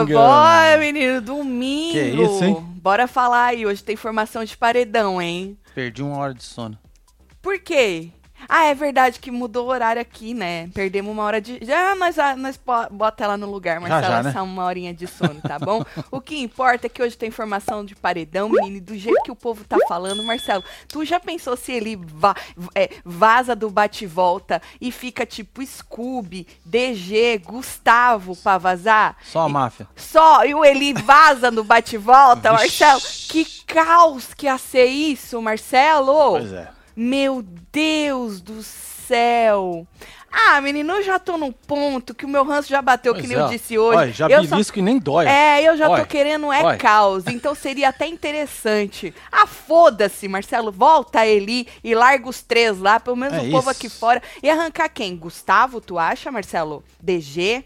Eita! Bora, menino, domingo. Que isso, hein? Bora falar aí, hoje tem formação de paredão, hein? Perdi uma hora de sono. Por quê? Ah, é verdade que mudou o horário aqui, né? Perdemos uma hora de. Já nós, ah, nós po- bota ela no lugar, Marcela, já, né? essa uma horinha de sono, tá bom? o que importa é que hoje tem formação de paredão, menino, e do jeito que o povo tá falando, Marcelo, tu já pensou se ele va- é, vaza do bate-volta e fica tipo Scooby, DG, Gustavo pra vazar? Só a máfia. Só, e o Eli vaza no bate-volta. Marcelo? Que caos que ia ser isso, Marcelo! Pois é. Meu Deus do céu! Ah, menino, eu já tô num ponto que o meu ranço já bateu, Pois que nem é, eu disse hoje. Olha, já eu só- belisco que nem dói. É, eu já tô Olha, querendo é olha. caos, então seria até interessante. Ah, foda-se, Marcelo, volta a Eli e larga os três lá, pelo menos É o povo isso. aqui fora. E arrancar quem? Gustavo, tu acha, Marcelo? DG?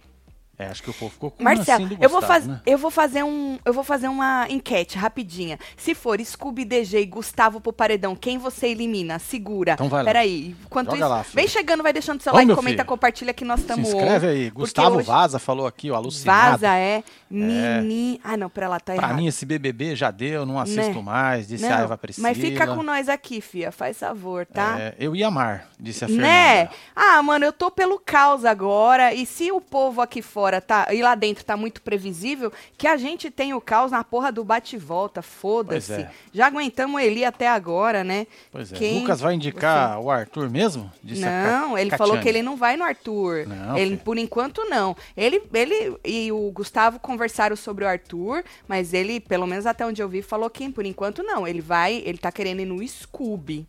É, acho que o povo ficou com Marcelo, do eu vou, faz, né? eu vou fazer um, eu vou fazer uma enquete rapidinha. Se for Scooby DG e Gustavo pro paredão, quem você elimina? Segura. Então vai lá. Peraí, enquanto Joga isso, lá, filho. vem chegando, vai deixando seu Vamos, like, comenta, filho. compartilha que nós Se estamos inscreve aí. Gustavo hoje- Vaza falou aqui, ó, alucinado. Vaza é mini. Ah, não, pra lá tá Pra errado. mim esse BBB já deu, não assisto Né? mais, disse Não, a Eva Priscila. mas fica com nós aqui, fia, faz favor, tá? É, eu ia amar, disse a Fernanda. Né? Ah, mano, eu tô pelo caos agora. E se o povo aqui fora tá. E lá dentro tá muito previsível, que a gente tem o caos na porra do bate-volta. Foda-se. É. Já aguentamos ele até agora, né? Pois é. Quem Lucas vai indicar o Arthur mesmo? Disse Não, ele Catiane. falou que ele não vai no Arthur. Não, ele, filho. por enquanto, não. Ele, ele e o Gustavo conversaram sobre o Arthur, mas ele, pelo menos até onde eu vi, falou que por enquanto não. Ele vai, ele tá querendo ir no Scooby.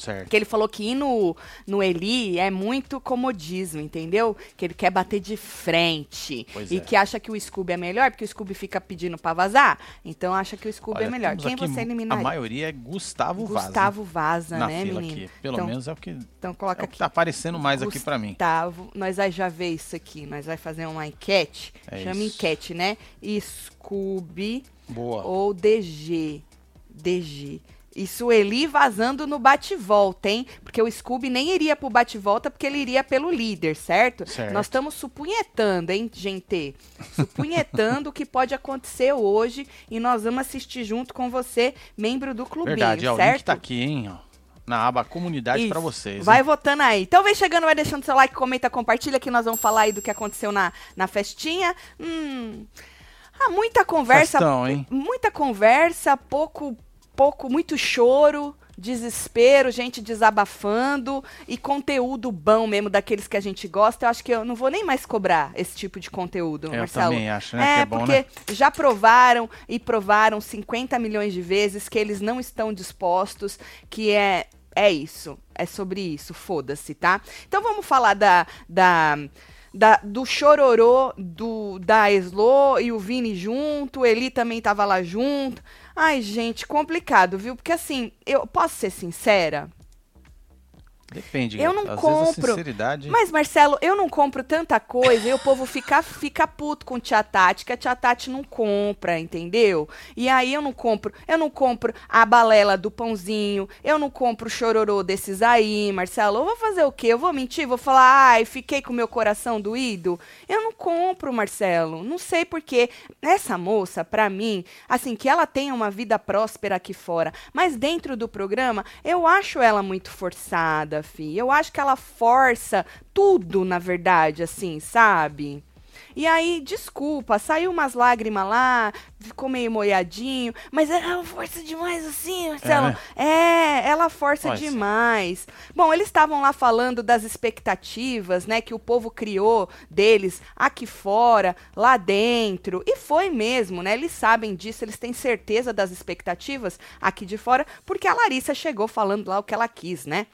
Certo. Porque ele falou que ir no, no Eli é muito comodismo, entendeu? Que ele quer bater de frente. Pois e é. que acha que o Scooby é melhor, porque o Scooby fica pedindo pra vazar. Então acha que o Scooby Olha, é melhor. Quem você A eliminaria? maioria é Gustavo, Vaza. Gustavo Vaza, na né, fila menino? aqui. Pelo então, menos é o que, então é coloca o aqui. que tá aparecendo mais aqui pra mim. Gustavo, nós vai já ver isso aqui. Nós vai fazer uma enquete. É Chama isso. enquete, né? Scooby Boa. ou DG. DG. Isso Eli vazando no bate-volta, hein? Porque o Scooby nem iria pro bate-volta porque ele iria pelo líder, certo? Certo. Nós estamos supunhetando, hein, gente? Supunhetando o que pode acontecer hoje e nós vamos assistir junto com você, membro do clubinho, Verdade, ó, o certo? link tá aqui, hein, ó. Na aba comunidade pra Isso. vocês. Vai hein? votando aí. Então vem chegando, vai deixando seu like, comenta, compartilha que nós vamos falar aí do que aconteceu na, na festinha. Hum. Ah, muita conversa. Festão, hein? Muita conversa, pouco, pouco, muito choro, desespero, gente desabafando e conteúdo bom mesmo daqueles que a gente gosta. Eu acho que eu não vou nem mais cobrar esse tipo de conteúdo, Eu Marcelo. também acho, né? É, que é bom, porque né? já provaram e provaram 50 milhões de vezes que eles não estão dispostos, que é é isso, é sobre isso, foda-se, tá? Então vamos falar da, da, da- do chororô do, da Eslo e o Vini junto, o Eli também tava lá junto. Ai, gente, complicado, viu? Porque assim, eu posso ser sincera? Depende. Eu não Às compro, sinceridade... Mas, Marcelo, eu não compro tanta coisa e o povo fica, fica puto com tia Tati, que a tia Tati não compra, entendeu? E aí eu não compro, eu não compro a balela do pãozinho, eu não compro o chororô desses aí, Marcelo. Eu vou fazer o quê? Eu vou mentir? Vou falar, ai, fiquei com meu coração doído? Eu não compro, Marcelo. Não sei porquê. Essa moça, pra mim, assim, que ela tenha uma vida próspera aqui fora, mas dentro do programa, eu acho ela muito forçada, fi. Eu acho que ela força tudo, na verdade, assim, sabe? E aí, desculpa, saiu umas lágrimas lá, ficou meio molhadinho, mas ela força demais assim, Marcelo. né? É, ela força demais. Bom, eles estavam lá falando das expectativas, né, que o povo criou deles aqui fora, lá dentro. E foi mesmo, né? Eles sabem disso, eles têm certeza das expectativas aqui de fora, porque a Larissa chegou falando lá o que ela quis, né?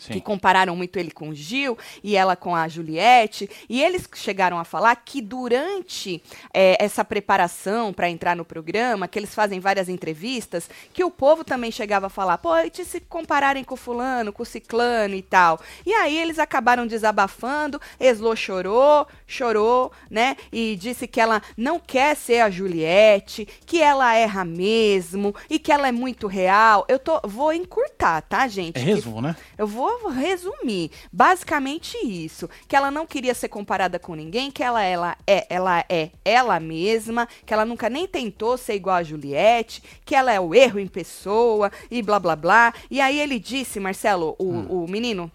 Sim. que compararam muito ele com o Gil e ela com a Juliette. E eles chegaram a falar que durante eh, essa preparação para entrar no programa, que eles fazem várias entrevistas, que o povo também chegava a falar, pô, e se compararem com o fulano, com o ciclano e tal. E aí eles acabaram desabafando, Eslo chorou, chorou, né? E disse que ela não quer ser a Juliette, que ela erra mesmo e que ela é muito real. Eu tô, vou encurtar, tá, gente? É Que resumo, né? eu vou vou resumir. Basicamente isso, que ela não queria ser comparada com ninguém, que ela, ela é, ela é ela mesma, que ela nunca nem tentou ser igual a Juliette, que ela é o erro em pessoa e blá blá blá. E aí ele disse, Marcelo, o, hum. o menino,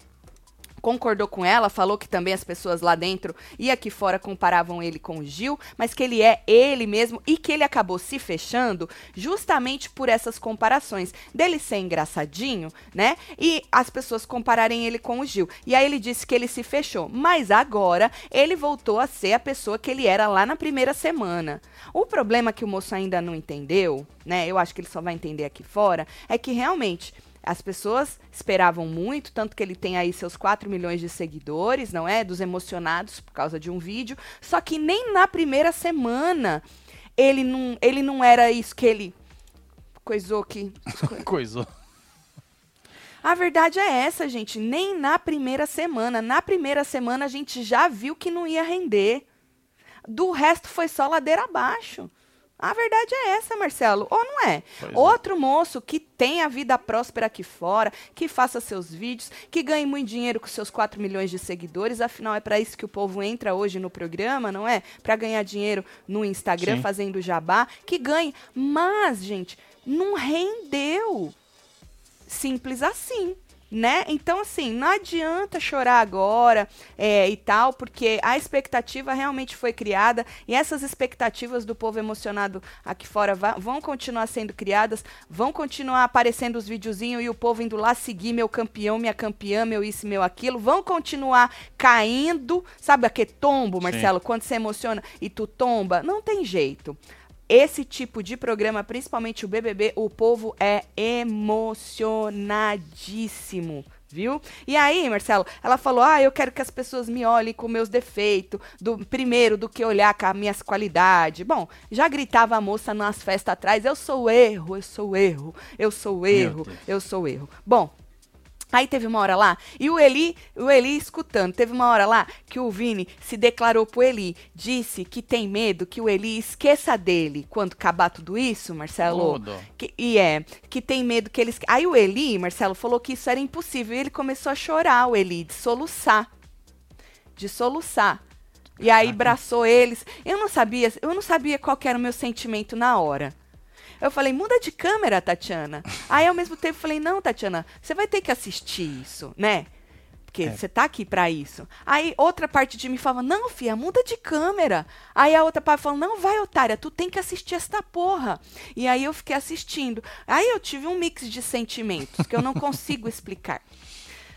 concordou com ela, falou que também as pessoas lá dentro e aqui fora comparavam ele com o Gil, mas que ele é ele mesmo e que ele acabou se fechando justamente por essas comparações dele ser engraçadinho, né? E as pessoas compararem ele com o Gil. E aí ele disse que ele se fechou, mas agora ele voltou a ser a pessoa que ele era lá na primeira semana. O problema que o moço ainda não entendeu, né? Eu acho que ele só vai entender aqui fora, é que realmente as pessoas esperavam muito, tanto que ele tem aí seus 4 milhões de seguidores, não é? Dos emocionados por causa de um vídeo. Só que nem na primeira semana ele não, ele não era isso que ele coisou que. coisou. A verdade é essa, gente. Nem na primeira semana. Na primeira semana a gente já viu que não ia render. Do resto foi só ladeira abaixo. A verdade é essa, Marcelo, ou não é? Pois é. Outro é. moço que tem a vida próspera aqui fora, que faça seus vídeos, que ganhe muito dinheiro com seus 4 milhões de seguidores, afinal é para isso que o povo entra hoje no programa, não é? Para ganhar dinheiro no Instagram Sim. fazendo jabá, que ganhe. Mas, gente, não rendeu. Simples assim né? Então, assim, não adianta chorar agora é, e tal, porque a expectativa realmente foi criada e essas expectativas do povo emocionado aqui fora vão continuar sendo criadas, vão continuar aparecendo os videozinhos e o povo indo lá seguir meu campeão, minha campeã, meu isso, meu aquilo, vão continuar caindo, sabe aquele tombo, Marcelo, Sim. quando você emociona e tu tomba? Não tem jeito esse tipo de programa, principalmente o BBB, o povo é emocionadíssimo. Viu? E aí, Marcelo, ela falou: Ah, eu quero que as pessoas me olhem com meus defeitos, do primeiro do que olhar com as minhas qualidades. Bom, já gritava a moça nas festas atrás: Eu sou erro, eu sou erro, eu sou erro, eu sou erro. Bom, Aí teve uma hora lá, e o Eli, o Eli escutando, teve uma hora lá que o Vini se declarou pro Eli, disse que tem medo que o Eli esqueça dele quando acabar tudo isso, Marcelo. Que, e é, que tem medo que eles. Aí o Eli, Marcelo, falou que isso era impossível, e ele começou a chorar, o Eli, de soluçar. De soluçar. E aí abraçou eles. Eu não sabia, eu não sabia qual era o meu sentimento na hora. Eu falei, muda de câmera, Tatiana. Aí ao mesmo tempo falei, não, Tatiana, você vai ter que assistir isso, né? Porque é. você tá aqui para isso. Aí outra parte de mim falava, não, filha, muda de câmera. Aí a outra parte falou, não, vai, otária, tu tem que assistir esta porra. E aí eu fiquei assistindo. Aí eu tive um mix de sentimentos que eu não consigo explicar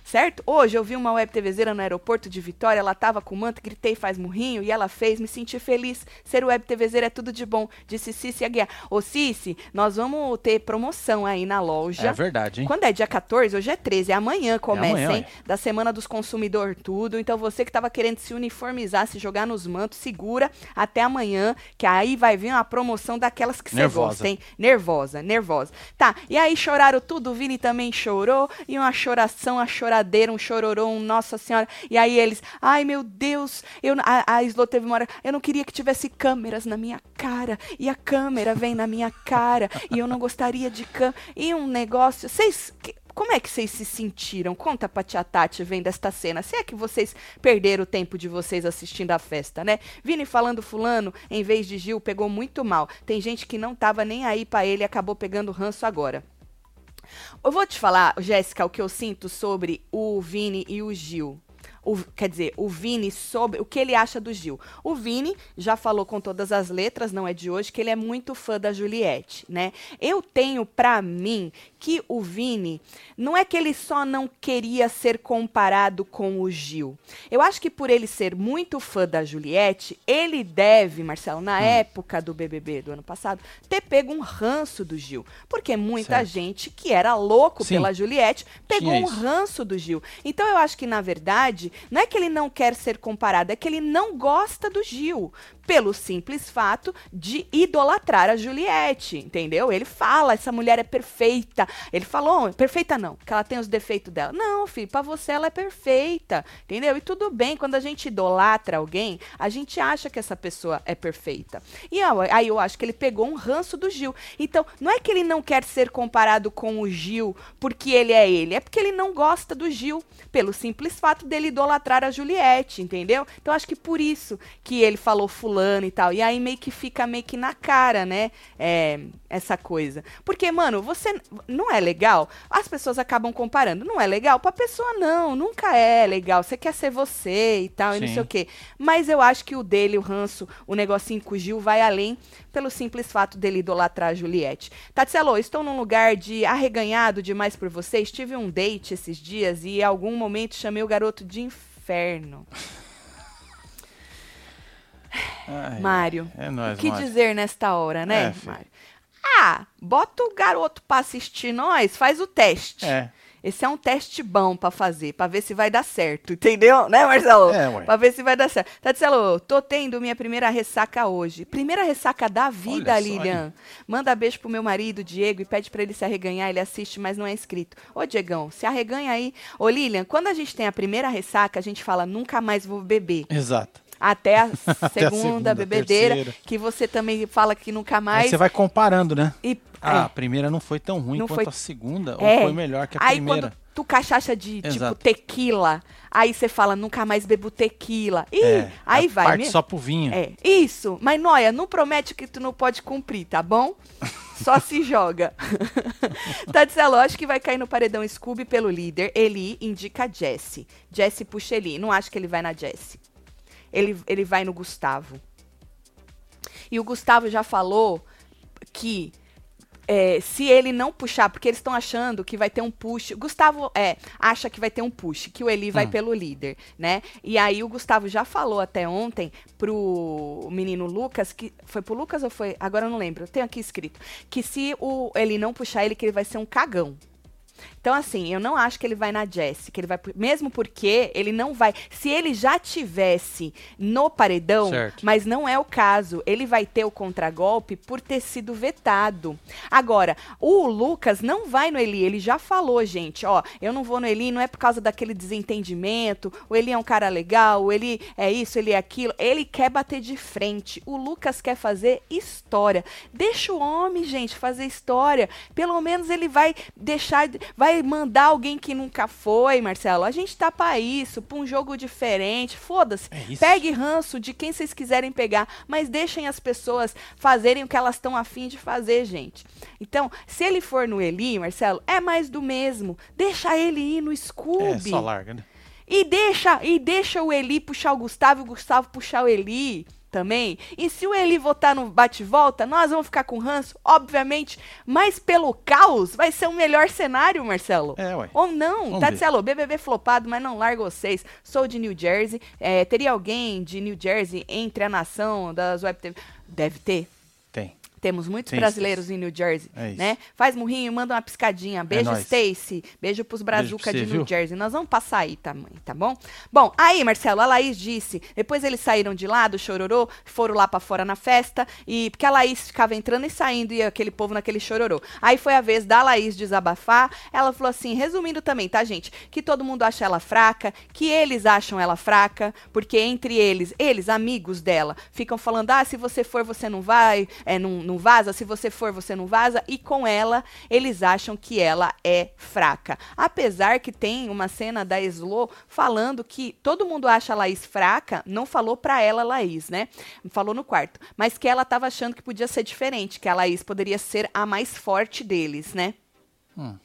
certo? Hoje eu vi uma web TVzeira no aeroporto de Vitória, ela tava com manto, gritei faz murrinho e ela fez, me senti feliz. Ser web TVzeira é tudo de bom, disse Cici Aguiar. Ô Cici, nós vamos ter promoção aí na loja. É verdade, hein? Quando é dia 14, hoje é 13, é amanhã começa, é amanhã, hein? É. Da Semana dos Consumidor tudo. Então você que tava querendo se uniformizar, se jogar nos mantos, segura até amanhã, que aí vai vir uma promoção daquelas que você gosta, hein? Nervosa, nervosa. Tá, e aí choraram tudo, o Vini também chorou, e uma choração, a chorar choradeira, um chororô, um Nossa Senhora. E aí eles, ai meu Deus, eu, a, a teve uma hora, eu não queria que tivesse câmeras na minha cara. E a câmera vem na minha cara. e eu não gostaria de câmera. E um negócio. Vocês. Como é que vocês se sentiram? Conta pra tia Tati vendo esta cena. Se é que vocês perderam o tempo de vocês assistindo a festa, né? Vini falando fulano, em vez de Gil, pegou muito mal. Tem gente que não tava nem aí para ele e acabou pegando ranço agora. Eu vou te falar, Jéssica, o que eu sinto sobre o Vini e o Gil o, quer dizer, o Vini sobre o que ele acha do Gil. O Vini já falou com todas as letras, não é de hoje, que ele é muito fã da Juliette, né? Eu tenho para mim que o Vini não é que ele só não queria ser comparado com o Gil. Eu acho que por ele ser muito fã da Juliette, ele deve, Marcelo, na hum. época do BBB do ano passado, ter pego um ranço do Gil, porque muita certo. gente que era louco Sim. pela Juliette pegou um ranço do Gil. Então eu acho que na verdade não é que ele não quer ser comparado, é que ele não gosta do Gil. Pelo simples fato de idolatrar a Juliette, entendeu? Ele fala, essa mulher é perfeita. Ele falou, perfeita não, que ela tem os defeitos dela. Não, filho, para você ela é perfeita, entendeu? E tudo bem, quando a gente idolatra alguém, a gente acha que essa pessoa é perfeita. E aí eu acho que ele pegou um ranço do Gil. Então, não é que ele não quer ser comparado com o Gil porque ele é ele, é porque ele não gosta do Gil, pelo simples fato dele idolatrar a Juliette, entendeu? Então acho que por isso que ele falou fulano e tal. E aí meio que fica meio que na cara, né? É, essa coisa. Porque, mano, você não é legal. As pessoas acabam comparando. Não é legal pra pessoa, não. Nunca é legal. Você quer ser você e tal, Sim. e não sei o quê. Mas eu acho que o dele, o ranço, o negocinho com o Gil vai além pelo simples fato dele idolatrar a Juliette. Tatselo, estou num lugar de arreganhado demais por vocês. Tive um date esses dias e em algum momento chamei o garoto de inferno. Ai, Mário, é nóis, o que Mário. dizer nesta hora, né, é, Mário? Ah, bota o garoto para assistir nós, faz o teste. É. Esse é um teste bom para fazer, para ver se vai dar certo, entendeu? Né, Marcelo? É. Pra ver se vai dar certo. Tatielo, tô tendo minha primeira ressaca hoje. Primeira ressaca da vida, Olha Lilian. Manda beijo pro meu marido, Diego, e pede para ele se arreganhar. Ele assiste, mas não é inscrito. Ô, Diegão, se arreganha aí. Ô, Lilian, quando a gente tem a primeira ressaca, a gente fala, nunca mais vou beber. Exato até a, até segunda, a segunda, bebedeira, terceira. que você também fala que nunca mais. Aí você vai comparando, né? E, ah, é. a primeira não foi tão ruim não quanto foi... a segunda, é. ou foi melhor que a aí, primeira. Quando tu cachaça de tipo, Exato. tipo tequila, aí você fala, nunca mais bebo tequila. Ih, é, aí vai. Parte me... só pro vinho. É, isso. Mas, Noia, não promete que tu não pode cumprir, tá bom? Só se joga. Tadzelo, acho que vai cair no paredão Scooby pelo líder. Eli indica Jesse. Jesse puxa Eli. Não acho que ele vai na Jesse ele, ele vai no Gustavo. E o Gustavo já falou que é, se ele não puxar, porque eles estão achando que vai ter um push. Gustavo é, acha que vai ter um push, que o Eli vai hum. pelo líder, né? E aí o Gustavo já falou até ontem pro menino Lucas, que foi pro Lucas ou foi? Agora eu não lembro. Tem aqui escrito que se o Eli não puxar ele, que ele vai ser um cagão. Então, assim, eu não acho que ele vai na Jessie, que ele vai. Mesmo porque ele não vai. Se ele já tivesse no paredão, certo. mas não é o caso, ele vai ter o contragolpe por ter sido vetado. Agora, o Lucas não vai no Eli, ele já falou, gente, ó, eu não vou no Eli, não é por causa daquele desentendimento, o Eli é um cara legal, o Eli é isso, ele é aquilo. Ele quer bater de frente. O Lucas quer fazer história. Deixa o homem, gente, fazer história. Pelo menos ele vai deixar. Vai mandar alguém que nunca foi, Marcelo. A gente tá pra isso, pra um jogo diferente. Foda-se. É Pegue ranço de quem vocês quiserem pegar, mas deixem as pessoas fazerem o que elas estão afim de fazer, gente. Então, se ele for no Eli, Marcelo, é mais do mesmo. Deixa ele ir no Scooby. É, só larga, né? E deixa, e deixa o Eli puxar o Gustavo e o Gustavo puxar o Eli também. E se o Eli votar no bate-volta, nós vamos ficar com ranço, obviamente, mas pelo caos vai ser o melhor cenário, Marcelo. É, ué. Ou não. Tatselo, BBB flopado, mas não larga vocês. Sou de New Jersey. É, teria alguém de New Jersey entre a nação das web TV? Deve ter. Temos muitos sim, brasileiros em New Jersey, é né? Faz murrinho, manda uma piscadinha. Beijo, é Stacy. Beijo pros brazuca de New viu? Jersey. Nós vamos passar aí, tá, mãe? Tá bom? Bom, aí, Marcelo, a Laís disse. Depois eles saíram de lá do chororô, foram lá para fora na festa. E porque a Laís ficava entrando e saindo, e aquele povo naquele chororô. Aí foi a vez da Laís desabafar. Ela falou assim: resumindo também, tá, gente? Que todo mundo acha ela fraca, que eles acham ela fraca, porque entre eles, eles, amigos dela, ficam falando: ah, se você for, você não vai, é, não não vaza, se você for, você não vaza, e com ela, eles acham que ela é fraca. Apesar que tem uma cena da Slo falando que todo mundo acha a Laís fraca, não falou pra ela, Laís, né? Falou no quarto. Mas que ela tava achando que podia ser diferente, que a Laís poderia ser a mais forte deles, né? Hum.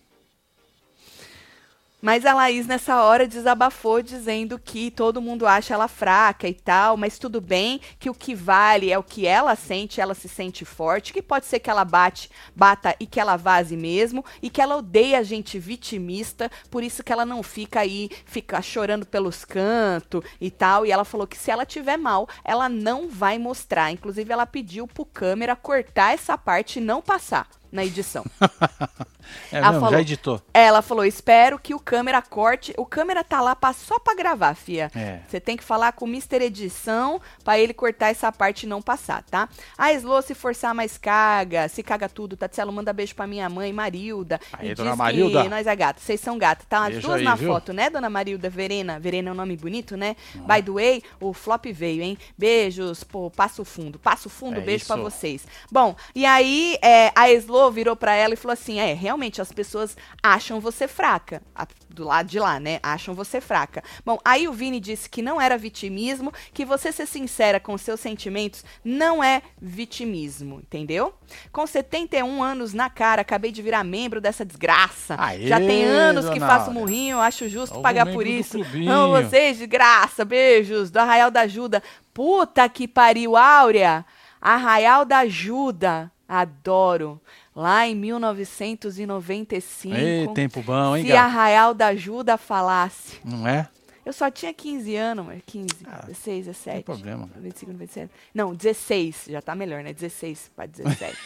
Mas a Laís, nessa hora, desabafou dizendo que todo mundo acha ela fraca e tal, mas tudo bem, que o que vale é o que ela sente, ela se sente forte, que pode ser que ela bate, bata e que ela vaze mesmo, e que ela odeia gente vitimista, por isso que ela não fica aí, fica chorando pelos cantos e tal. E ela falou que se ela tiver mal, ela não vai mostrar. Inclusive, ela pediu pro câmera cortar essa parte e não passar na edição. é ela mesmo, falou, já editou. Ela falou: espero que o câmera corte. O câmera tá lá pra, só pra gravar, fia. É. Você tem que falar com o Mr. Edição pra ele cortar essa parte e não passar, tá? A Slow, se forçar mais caga, se caga tudo. Tatselo, manda beijo pra minha mãe, Marilda. Aí, e dona Marilda. que nós é gato. Vocês são gato. Tá as duas aí, na viu? foto, né, dona Marilda? Verena. Verena é um nome bonito, né? By the way, o flop veio, hein? Beijos, pô, passo fundo. Passo fundo, É beijo pra isso. vocês. Bom, e aí é, a Slow virou pra ela e falou assim: é, realmente as pessoas acham você fraca. A- do lado de lá, né? Acham você fraca. Bom, aí o Vini disse que não era vitimismo, que você ser sincera com seus sentimentos não é vitimismo, entendeu? Com 71 anos na cara, acabei de virar membro dessa desgraça. Aê, Já tem anos que faço Áurea. murrinho, acho justo Novo pagar por isso. Amo vocês de graça. Beijos do Arraial da Ajuda. Puta que pariu, Áurea. Arraial da Ajuda. Adoro. Lá em 1995. Ei, tempo bom, hein, se gato? Arraial da Ajuda falasse. Não é? Eu só tinha 15 anos, mas 15, Ah, 16, 17. problema, cara. 25, 27. Não, 16. Já tá melhor, né? 16 para 17.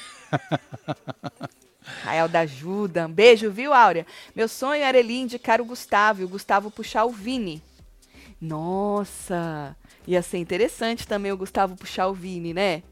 Rael da Ajuda. Um beijo, viu, Áurea? Meu sonho era ele indicar o Gustavo e o Gustavo puxar o Vini. Nossa! Ia ser interessante também o Gustavo puxar o Vini, né?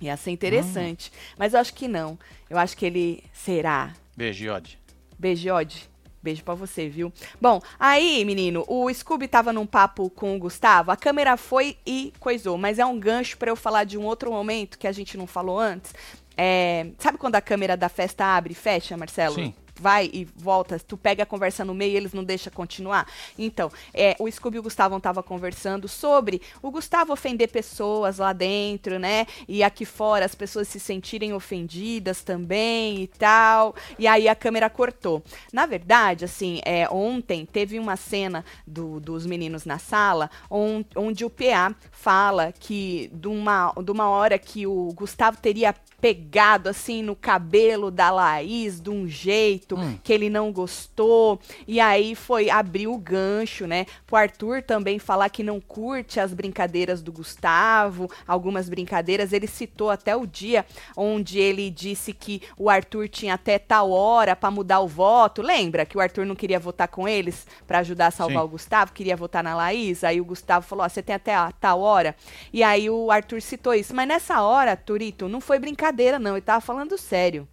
Ia ser interessante. Mas eu acho que não. Eu acho que ele será. Beijo, Yod. Beijo, Odd. Beijo pra você, viu? Bom, aí, menino, o Scooby tava num papo com o Gustavo, a câmera foi e coisou, mas é um gancho pra eu falar de um outro momento que a gente não falou antes. É, sabe quando a câmera da festa abre e fecha, Marcelo? Sim. Vai e volta, tu pega a conversa no meio e eles não deixam continuar. Então, é, o Scooby e o Gustavo estavam conversando sobre o Gustavo ofender pessoas lá dentro, né? E aqui fora as pessoas se sentirem ofendidas também e tal. E aí a câmera cortou. Na verdade, assim, é, ontem teve uma cena do- dos meninos na sala on- onde o PA fala que de uma, de uma hora que o Gustavo teria pegado assim no cabelo da Laís de um jeito Hum. que ele não gostou e aí foi abrir o gancho, né? Pro Arthur também falar que não curte as brincadeiras do Gustavo, algumas brincadeiras, ele citou até o dia onde ele disse que o Arthur tinha até tal hora pra mudar o voto. Lembra que o Arthur não queria votar com eles pra ajudar a salvar Sim. o Gustavo, queria votar na Laís, aí o Gustavo falou: "Ó, você tem até a tal hora". E aí o Arthur citou isso, mas nessa hora, Turito, não foi brincadeira não, ele tava falando sério.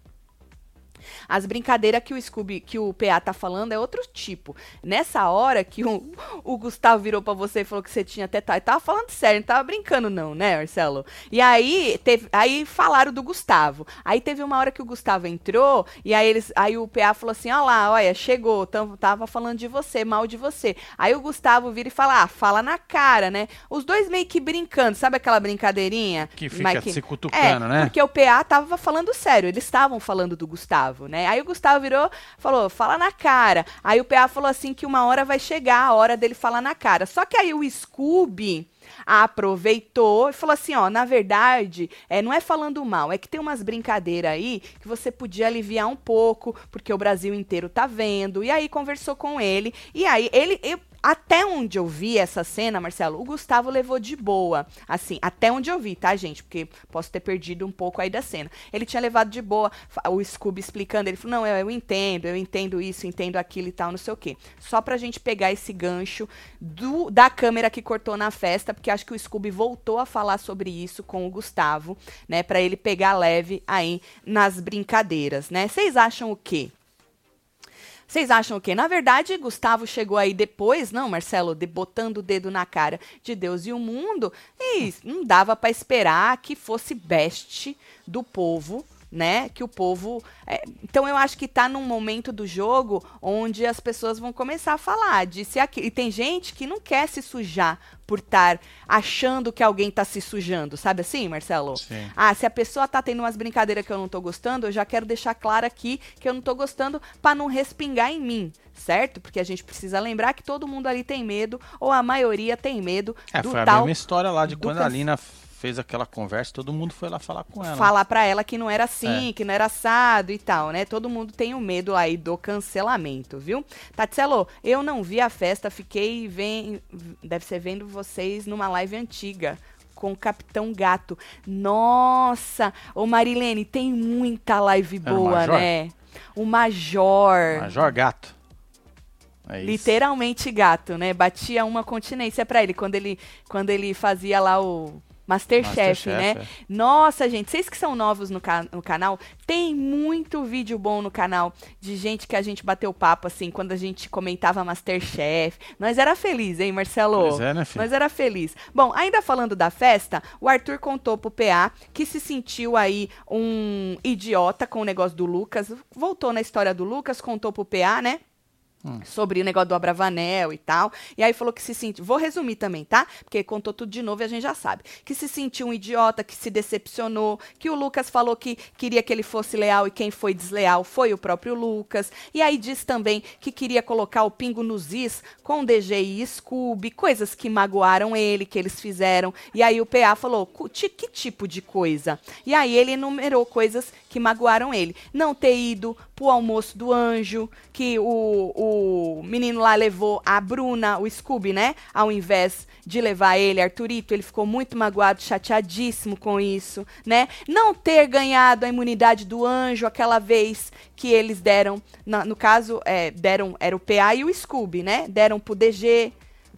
As brincadeiras que o Scooby, que o PA tá falando é outro tipo. Nessa hora que o, o Gustavo virou pra você e falou que você tinha ele tava falando sério, não tava brincando não, né, Marcelo? E aí teve, aí falaram do Gustavo. Aí teve uma hora que o Gustavo entrou e aí eles, aí o PA falou assim: "Ó lá, olha, chegou, tam- tava falando de você, mal de você". Aí o Gustavo vira e fala: "Ah, fala na cara, né?". Os dois meio que brincando, sabe aquela brincadeirinha? Que fica Mas se cutucando, é, né? Porque o PA tava falando sério, eles estavam falando do Gustavo, né? Aí o Gustavo virou, falou, fala na cara. Aí o PA falou assim que uma hora vai chegar a hora dele falar na cara. Só que aí o Scooby aproveitou e falou assim, ó, na verdade, é, não é falando mal, é que tem umas brincadeiras aí que você podia aliviar um pouco, porque o Brasil inteiro tá vendo. E aí conversou com ele, e aí ele... até onde eu vi essa cena, Marcelo, o Gustavo levou de boa. Assim, até onde eu vi, tá, gente? Porque posso ter perdido um pouco aí da cena. Ele tinha levado de boa, o Scooby explicando, ele falou: não, eu, eu entendo, eu entendo isso, entendo aquilo e tal, não sei o quê. Só pra gente pegar esse gancho do, da câmera que cortou na festa, porque acho que o Scooby voltou a falar sobre isso com o Gustavo, né? Pra ele pegar leve aí nas brincadeiras, né? Vocês acham o quê? Vocês acham o quê? Na verdade, Gustavo chegou aí depois, não, Marcelo, de, botando o dedo na cara de Deus e o mundo, e não dava pra esperar que fosse best do povo, né? Que o povo. é, então eu acho que tá num momento do jogo onde as pessoas vão começar a falar disso e aquilo. E tem gente que não quer se sujar por estar achando que alguém tá se sujando, sabe assim, Marcelo? Sim. Ah, se a pessoa tá tendo umas brincadeiras que eu não tô gostando, eu já quero deixar claro aqui que eu não tô gostando pra não respingar em mim, certo? Porque a gente precisa lembrar que todo mundo ali tem medo, ou a maioria tem medo É, do foi a tal mesma história lá de do quando can- a Lina fez aquela conversa, todo mundo foi lá falar com ela. falar pra ela que não era assim, É. que não era assado e tal, né? Todo mundo tem o medo aí do cancelamento, viu? Tatselo, eu não vi a festa, fiquei vem, deve ser vendo vocês numa live antiga. com o Capitão Gato. Nossa! Ô Marilene, tem muita live boa, né? O Major. Major Gato. É Literalmente gato, né? Batia uma continência para ele quando ele quando ele fazia lá o Masterchef, Masterchef né? É. Nossa, gente, vocês que são novos no, ca no canal, tem muito vídeo bom no canal de gente que a gente bateu papo, assim, quando a gente comentava Masterchef. Nós era feliz, hein, Marcelo? Pois é, né, filho? Nós era feliz. Bom, ainda falando da festa, o Arthur contou pro PA que se sentiu aí um idiota com o negócio do Lucas. Voltou na história do Lucas, contou pro PA, né? Hum. Sobre o negócio do Abravanel e tal. E aí falou que se sentiu. Vou resumir também, tá? Porque contou tudo de novo e a gente já sabe. Que se sentiu um idiota, que se decepcionou, que o Lucas falou que queria que ele fosse leal e quem foi desleal foi o próprio Lucas. E aí diz também que queria colocar o pingo nos is com DG e Scooby, coisas que magoaram ele, que eles fizeram. E aí o PA falou: que tipo de coisa? E aí ele enumerou coisas que magoaram ele. Não ter ido pro almoço do anjo, que o, o menino lá levou a Bruna, o Scooby, né? Ao invés de levar ele, Arthurito, ele ficou muito magoado, chateadíssimo com isso, né? Não ter ganhado a imunidade do anjo aquela vez que eles deram, na, no caso, é, deram, era o PA e o Scooby, né? Deram pro DG,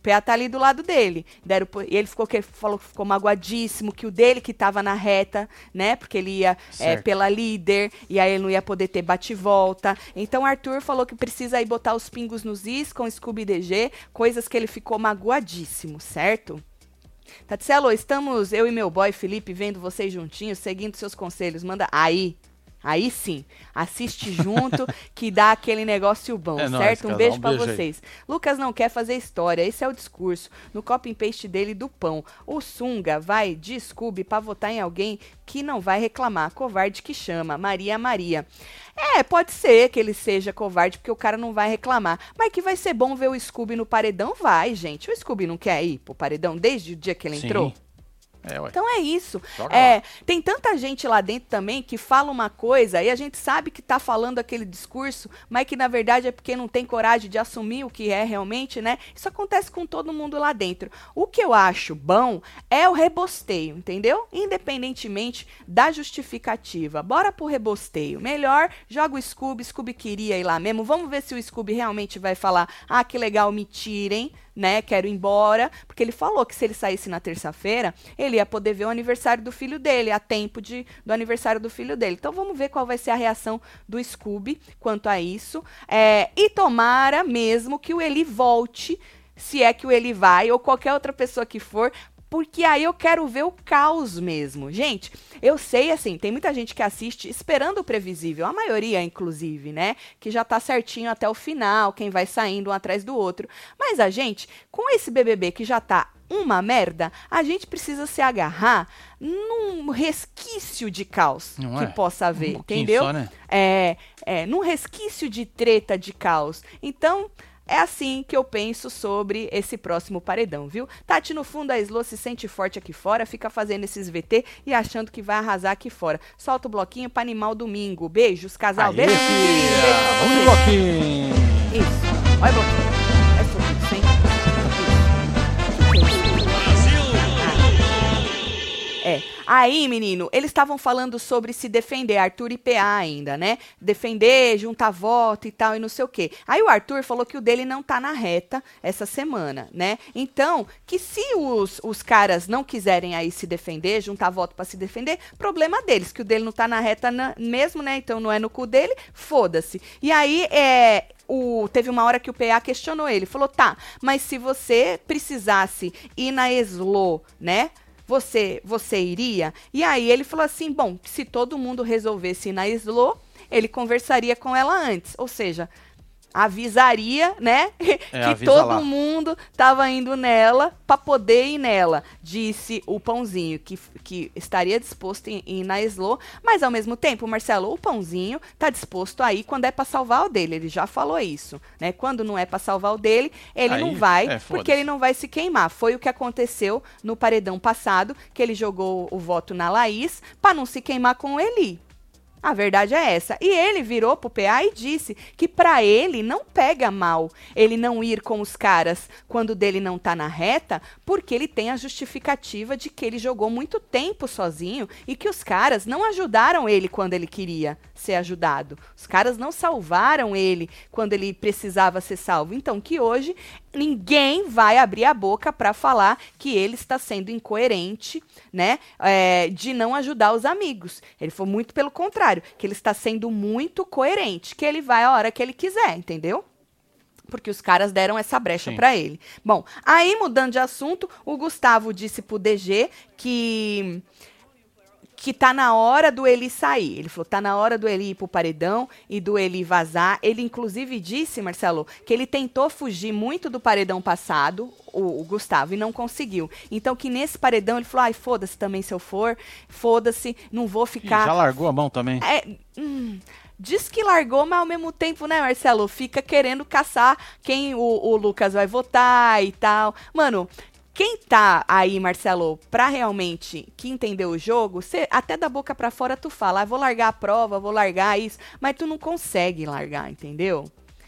PA tá ali do lado dele. Deram, e ele ficou que falou que ficou magoadíssimo, que o dele que estava na reta, né? Porque ele ia é, pela líder, e aí ele não ia poder ter bate-volta. Então Arthur falou que precisa aí botar os pingos nos is com Scooby DG, coisas que ele ficou magoadíssimo, certo? Tatselo, estamos, eu e meu boy Felipe, vendo vocês juntinhos, seguindo seus conselhos. Manda aí. Aí sim, assiste junto que dá aquele negócio bom, é certo? Nóis, um beijo um para vocês. Aí. Lucas não quer fazer história, esse é o discurso no copy and paste dele do pão. O Sunga vai de Scooby para votar em alguém que não vai reclamar, covarde que chama, Maria Maria. É, pode ser que ele seja covarde porque o cara não vai reclamar, mas que vai ser bom ver o Scooby no paredão, vai, gente. O Scooby não quer ir pro paredão desde o dia que ele sim. entrou? É, então é isso. É, tem tanta gente lá dentro também que fala uma coisa e a gente sabe que está falando aquele discurso, mas que na verdade é porque não tem coragem de assumir o que é realmente, né? Isso acontece com todo mundo lá dentro. O que eu acho bom é o rebosteio, entendeu? Independentemente da justificativa. Bora pro rebosteio. Melhor, joga o Scooby, Scooby queria ir lá mesmo. Vamos ver se o Scooby realmente vai falar: "Ah, que legal, me tirem" né? Quero ir embora, porque ele falou que se ele saísse na terça-feira, ele ia poder ver o aniversário do filho dele, a tempo de, do aniversário do filho dele. Então vamos ver qual vai ser a reação do Scooby quanto a isso. É, e tomara mesmo que o Eli volte se é que o Eli vai, ou qualquer outra pessoa que for, porque aí eu quero ver o caos mesmo. Gente, eu sei assim, tem muita gente que assiste esperando o previsível, a maioria inclusive, né, que já tá certinho até o final, quem vai saindo um atrás do outro. Mas a gente, com esse BBB que já tá uma merda, a gente precisa se agarrar num resquício de caos Não que é? possa haver, um entendeu? Só, né? É, é, num resquício de treta de caos. Então, é assim que eu penso sobre esse próximo paredão, viu? Tati, no fundo, a Slo se sente forte aqui fora, fica fazendo esses VT e achando que vai arrasar aqui fora. Solta o bloquinho pra animar o domingo. Beijos, casal. Aê, Beijo, Vamos bloquinho. Isso. Olha o bloquinho. Aí, menino, eles estavam falando sobre se defender, Arthur e PA ainda, né? Defender, juntar voto e tal, e não sei o quê. Aí o Arthur falou que o dele não tá na reta essa semana, né? Então, que se os, os caras não quiserem aí se defender, juntar voto para se defender, problema deles, que o dele não tá na reta na, mesmo, né? Então não é no cu dele, foda-se. E aí, é, o, teve uma hora que o PA questionou ele, falou, tá, mas se você precisasse ir na Eslo, né? Você, você iria? E aí ele falou assim: bom, se todo mundo resolvesse ir na Slo, ele conversaria com ela antes. Ou seja, avisaria, né, é, que todo lá. mundo estava indo nela para poder ir nela, disse o Pãozinho, que, que estaria disposto em ir na Slow, mas ao mesmo tempo, Marcelo, o Pãozinho está disposto a ir quando é para salvar o dele, ele já falou isso, né, quando não é para salvar o dele, ele Aí, não vai, é, porque ele não vai se queimar, foi o que aconteceu no paredão passado, que ele jogou o voto na Laís, para não se queimar com o Eli, A verdade é essa. E ele virou pro PA e disse que para ele não pega mal ele não ir com os caras quando dele não tá na reta, porque ele tem a justificativa de que ele jogou muito tempo sozinho e que os caras não ajudaram ele quando ele queria ser ajudado. Os caras não salvaram ele quando ele precisava ser salvo. Então que hoje ninguém vai abrir a boca para falar que ele está sendo incoerente, né, é, de não ajudar os amigos. Ele foi muito pelo contrário, que ele está sendo muito coerente, que ele vai a hora que ele quiser, entendeu? porque os caras deram essa brecha para ele. Bom, aí mudando de assunto, o Gustavo disse pro DG que que tá na hora do Eli sair. Ele falou, tá na hora do Eli ir pro paredão e do Eli vazar. Ele, inclusive, disse, Marcelo, que ele tentou fugir muito do paredão passado, o, o Gustavo, e não conseguiu. Então, que nesse paredão ele falou, ai, foda-se também se eu for, foda-se, não vou ficar... já largou a mão também. É... Hum, diz que largou, mas ao mesmo tempo, né, Marcelo, fica querendo caçar quem o, o Lucas vai votar e tal. Mano, quem tá aí, Marcelo, pra realmente que entendeu o jogo, você até da boca para fora tu fala, ah, vou largar a prova, vou largar isso, mas tu não consegue largar, entendeu?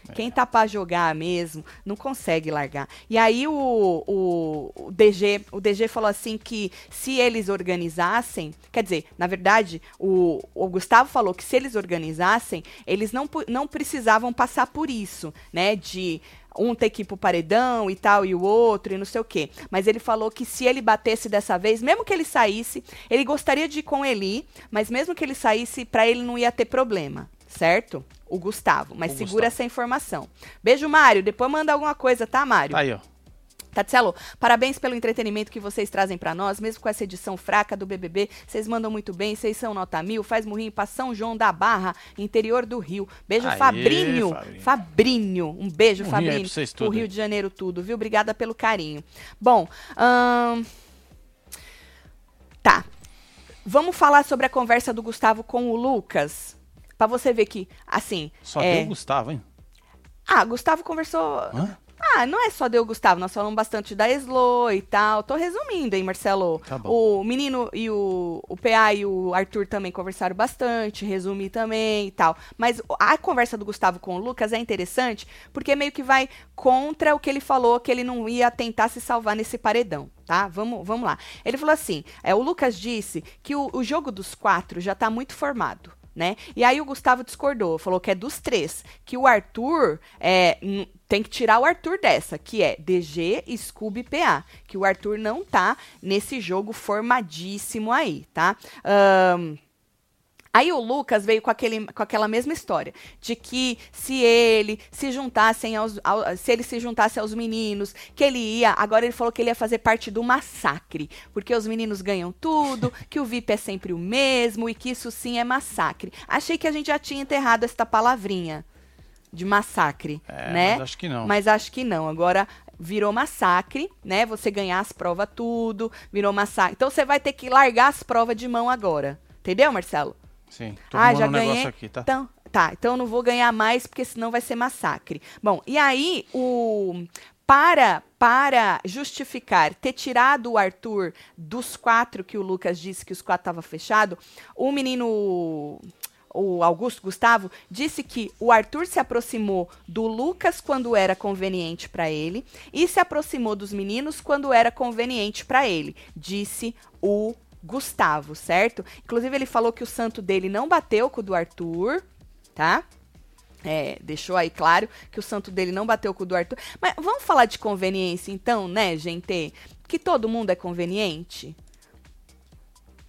É. Quem tá para jogar mesmo, não consegue largar. E aí o, o, o, DG, o DG falou assim que se eles organizassem, quer dizer, na verdade, o, o Gustavo falou que se eles organizassem, eles não, não precisavam passar por isso, né? De um ter que ir pro paredão e tal, e o outro, e não sei o quê. Mas ele falou que se ele batesse dessa vez, mesmo que ele saísse, ele gostaria de ir com Eli, mas mesmo que ele saísse, para ele não ia ter problema, certo? O Gustavo. Mas o segura Gustavo. essa informação. Beijo, Mário. Depois manda alguma coisa, tá, Mário? Aí, ó. Tatielo, parabéns pelo entretenimento que vocês trazem para nós, mesmo com essa edição fraca do BBB. Vocês mandam muito bem, vocês são nota mil. Faz murrinho para São João da Barra, interior do Rio. Beijo, Aê, Fabrinho. Fabrinho. Fabrinho. Um beijo, um Fabrinho. O Rio de Janeiro tudo, viu? Obrigada pelo carinho. Bom, hum... tá. Vamos falar sobre a conversa do Gustavo com o Lucas. Para você ver que, assim. Só é... deu o Gustavo, hein? Ah, Gustavo conversou. Hã? Ah, não é só deu Gustavo, nós falamos bastante da Slo e tal. Tô resumindo, hein, Marcelo? Tá o menino e o, o PA e o Arthur também conversaram bastante, resumi também e tal. Mas a conversa do Gustavo com o Lucas é interessante porque meio que vai contra o que ele falou, que ele não ia tentar se salvar nesse paredão. Tá? Vamos, vamos lá. Ele falou assim: é, o Lucas disse que o, o jogo dos quatro já tá muito formado. Né? E aí o Gustavo discordou, falou que é dos três, que o Arthur é, tem que tirar o Arthur dessa, que é DG, Scooby PA. Que o Arthur não tá nesse jogo formadíssimo aí, tá? Um, Aí o Lucas veio com, aquele, com aquela mesma história, de que se ele se juntassem aos, ao, se ele se juntasse aos meninos, que ele ia, agora ele falou que ele ia fazer parte do massacre, porque os meninos ganham tudo, que o VIP é sempre o mesmo e que isso sim é massacre. Achei que a gente já tinha enterrado esta palavrinha de massacre, é, né? Mas acho que não. Mas acho que não. Agora virou massacre, né? Você ganhar as provas tudo, virou massacre. Então você vai ter que largar as provas de mão agora. Entendeu, Marcelo? Sim. Tô ah, já um ganhei. Aqui, tá? Então, tá, então eu não vou ganhar mais porque senão vai ser massacre. Bom, e aí o para para justificar ter tirado o Arthur dos quatro que o Lucas disse que os quatro estavam fechado, o menino o Augusto Gustavo, disse que o Arthur se aproximou do Lucas quando era conveniente para ele e se aproximou dos meninos quando era conveniente para ele, disse o Gustavo, certo? Inclusive ele falou que o santo dele não bateu com o do Arthur, tá? É, deixou aí claro que o santo dele não bateu com o do Arthur. Mas vamos falar de conveniência então, né, gente? Que todo mundo é conveniente?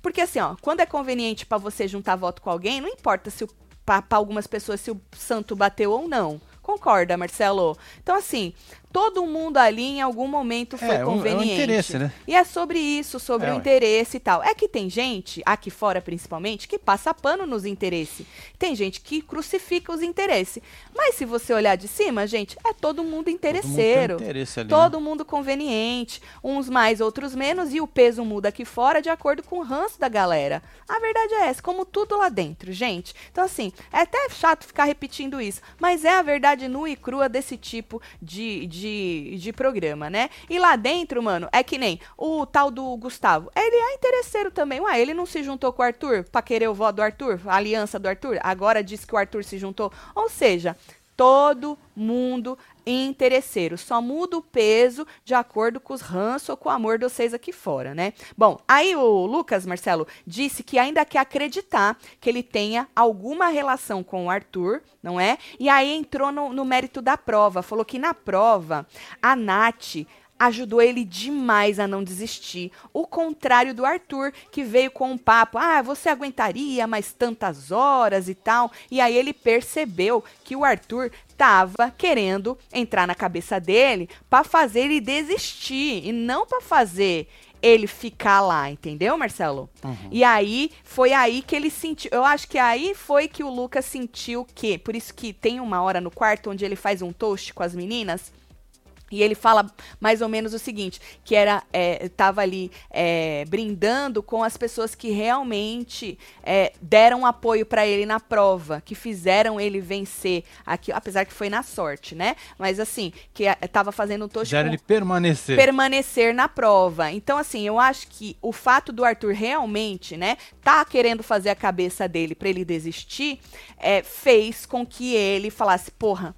Porque assim, ó, quando é conveniente para você juntar voto com alguém, não importa se para algumas pessoas se o santo bateu ou não. Concorda, Marcelo? Então, assim, todo mundo ali em algum momento foi é, conveniente. É um interesse, né? E é sobre isso, sobre é, o interesse e tal. É que tem gente, aqui fora principalmente, que passa pano nos interesses. Tem gente que crucifica os interesses. Mas se você olhar de cima, gente, é todo mundo interesseiro. Todo mundo, interesse ali, todo né? mundo conveniente. Uns mais, outros menos. E o peso muda aqui fora de acordo com o ranço da galera. A verdade é essa, como tudo lá dentro, gente. Então, assim, é até chato ficar repetindo isso. Mas é a verdade nua e crua desse tipo de, de de, de programa, né? E lá dentro, mano, é que nem o tal do Gustavo. Ele é interesseiro também. Ué, ele não se juntou com o Arthur pra querer o voto do Arthur, a aliança do Arthur? Agora diz que o Arthur se juntou. Ou seja, todo mundo interesseiro. Só muda o peso de acordo com os ranços ou com o amor de vocês aqui fora, né? Bom, aí o Lucas, Marcelo, disse que ainda quer acreditar que ele tenha alguma relação com o Arthur, não é? E aí entrou no, no mérito da prova. Falou que na prova, a Nath ajudou ele demais a não desistir. O contrário do Arthur, que veio com um papo: ah, você aguentaria mais tantas horas e tal. E aí ele percebeu que o Arthur estava querendo entrar na cabeça dele para fazer ele desistir e não para fazer ele ficar lá, entendeu, Marcelo? Uhum. E aí foi aí que ele sentiu. Eu acho que aí foi que o Lucas sentiu que, por isso que tem uma hora no quarto onde ele faz um toast com as meninas e ele fala mais ou menos o seguinte, que era estava é, ali é, brindando com as pessoas que realmente é, deram apoio para ele na prova, que fizeram ele vencer aqui, apesar que foi na sorte, né? Mas assim, que estava fazendo um tocho Fizeram ele permanecer. Permanecer na prova. Então assim, eu acho que o fato do Arthur realmente, né, tá querendo fazer a cabeça dele para ele desistir, é, fez com que ele falasse, porra,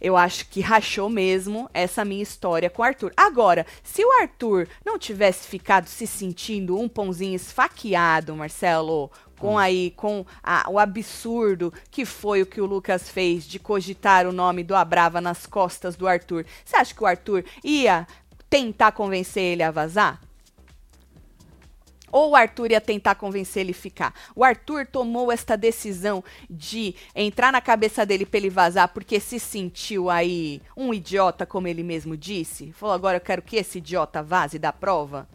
eu acho que rachou mesmo essa minha história com o Arthur. Agora, se o Arthur não tivesse ficado se sentindo um pãozinho esfaqueado, Marcelo, com hum. aí com a, o absurdo que foi o que o Lucas fez de cogitar o nome do Abrava nas costas do Arthur. Você acha que o Arthur ia tentar convencer ele a vazar? Ou o Arthur ia tentar convencer ele a ficar. O Arthur tomou esta decisão de entrar na cabeça dele para ele vazar porque se sentiu aí um idiota, como ele mesmo disse. Falou: agora eu quero que esse idiota vaze da prova.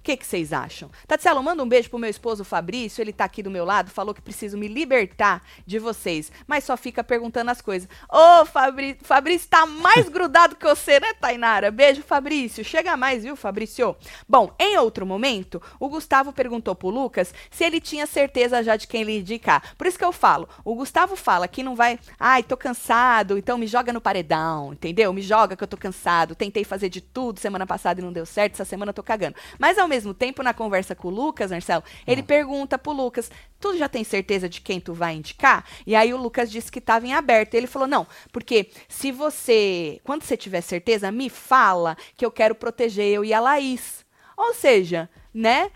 O que, que vocês acham? Tatielo, manda um beijo pro meu esposo Fabrício, ele tá aqui do meu lado, falou que preciso me libertar de vocês, mas só fica perguntando as coisas. Ô, oh, Fabrício, Fabrício tá mais grudado que você, né, Tainara? Beijo, Fabrício. Chega mais, viu, Fabrício? Bom, em outro momento, o Gustavo perguntou pro Lucas se ele tinha certeza já de quem ele indicar. Por isso que eu falo, o Gustavo fala que não vai, ai, tô cansado, então me joga no paredão, entendeu? Me joga que eu tô cansado, tentei fazer de tudo semana passada e não deu certo, essa semana eu tô cagando. Mas ao mesmo tempo, na conversa com o Lucas, Marcelo, ele hum. pergunta pro Lucas: Tu já tem certeza de quem tu vai indicar? E aí o Lucas disse que estava em aberto. Ele falou: Não, porque se você, quando você tiver certeza, me fala que eu quero proteger eu e a Laís. Ou seja, né?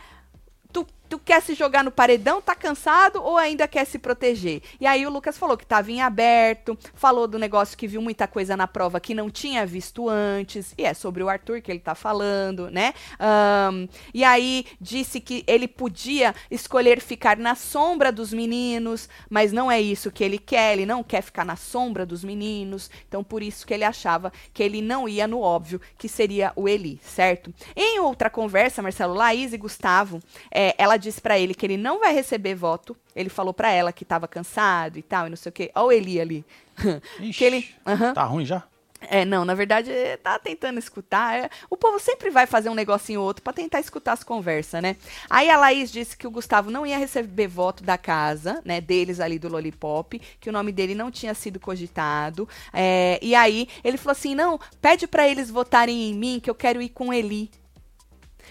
Tu quer se jogar no paredão, tá cansado ou ainda quer se proteger? E aí o Lucas falou que tava em aberto, falou do negócio que viu muita coisa na prova que não tinha visto antes, e é sobre o Arthur que ele tá falando, né? Um, e aí disse que ele podia escolher ficar na sombra dos meninos, mas não é isso que ele quer, ele não quer ficar na sombra dos meninos, então por isso que ele achava que ele não ia no óbvio, que seria o Eli, certo? Em outra conversa, Marcelo, Laís e Gustavo, é, ela disse para ele que ele não vai receber voto. Ele falou para ela que estava cansado e tal, e não sei o quê. Olha o Eli ali. Ixi, que ele, Tá ruim já? É, não, na verdade, tá tentando escutar. É, o povo sempre vai fazer um negocinho ou outro para tentar escutar as conversas, né? Aí a Laís disse que o Gustavo não ia receber voto da casa, né? Deles ali do Lollipop, que o nome dele não tinha sido cogitado. É, e aí ele falou assim: não, pede para eles votarem em mim, que eu quero ir com Eli.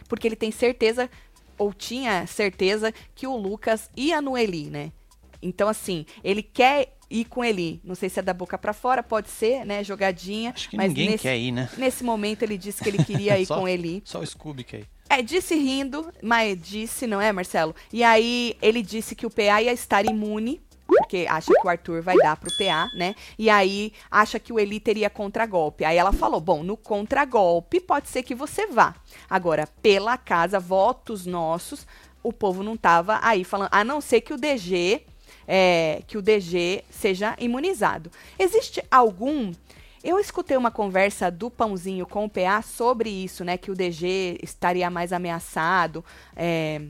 Porque ele tem certeza ou tinha certeza que o Lucas ia no Eli, né? Então, assim, ele quer ir com Eli. Não sei se é da boca para fora, pode ser, né? Jogadinha. Acho que mas ninguém nesse, quer ir, né? Nesse momento ele disse que ele queria ir só, com Eli. Só o Scooby quer ir. É, disse rindo, mas disse, não é, Marcelo? E aí ele disse que o PA ia estar imune porque acha que o Arthur vai dar pro PA, né? E aí acha que o Eli teria contragolpe. Aí ela falou: bom, no contragolpe pode ser que você vá. Agora, pela casa, votos nossos, o povo não tava aí falando, a não ser que o DG. É, que o DG seja imunizado. Existe algum eu escutei uma conversa do Pãozinho com o PA sobre isso, né? Que o DG estaria mais ameaçado. É,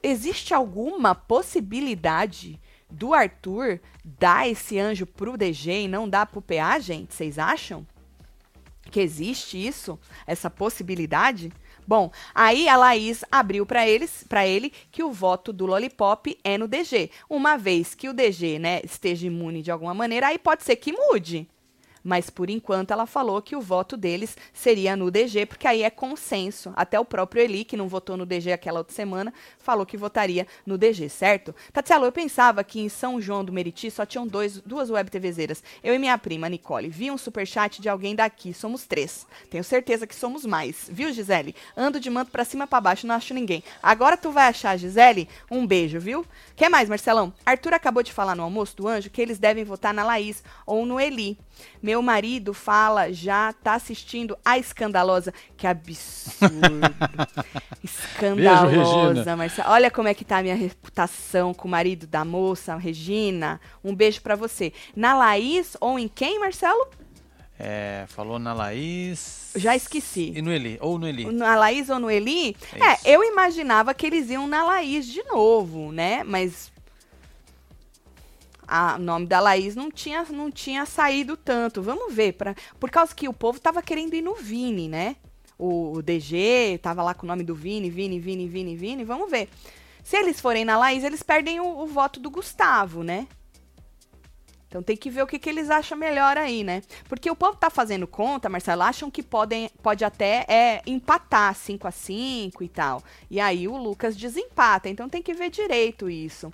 existe alguma possibilidade do Arthur dar esse anjo pro DG e não dar pro PA, gente? Vocês acham? Que existe isso? Essa possibilidade? Bom, aí a Laís abriu para eles, para ele, que o voto do Lollipop é no DG. Uma vez que o DG, né, esteja imune de alguma maneira, aí pode ser que mude. Mas por enquanto ela falou que o voto deles seria no DG, porque aí é consenso. Até o próprio Eli, que não votou no DG aquela outra semana, falou que votaria no DG, certo? Tatielo, eu pensava que em São João do Meriti só tinham dois, duas web TVzeiras. Eu e minha prima, Nicole. Vi um superchat de alguém daqui. Somos três. Tenho certeza que somos mais. Viu, Gisele? Ando de manto pra cima para baixo, não acho ninguém. Agora tu vai achar, Gisele? Um beijo, viu? Quer mais, Marcelão? Arthur acabou de falar no almoço do anjo que eles devem votar na Laís ou no Eli. Meu marido fala, já tá assistindo a escandalosa. Que absurdo. escandalosa, Marcelo. Olha como é que tá a minha reputação com o marido da moça, Regina. Um beijo para você. Na Laís ou em quem, Marcelo? É, falou na Laís. Já esqueci. E no Eli, ou no Eli. Na Laís ou no Eli? É, é eu imaginava que eles iam na Laís de novo, né? Mas o nome da Laís não tinha, não tinha saído tanto. Vamos ver. Pra, por causa que o povo tava querendo ir no Vini, né? O, o DG tava lá com o nome do Vini, Vini, Vini, Vini, Vini. Vamos ver. Se eles forem na Laís, eles perdem o, o voto do Gustavo, né? Então tem que ver o que, que eles acham melhor aí, né? Porque o povo tá fazendo conta, Marcelo, acham que podem, pode até é, empatar 5 a 5 e tal. E aí o Lucas desempata. Então tem que ver direito isso.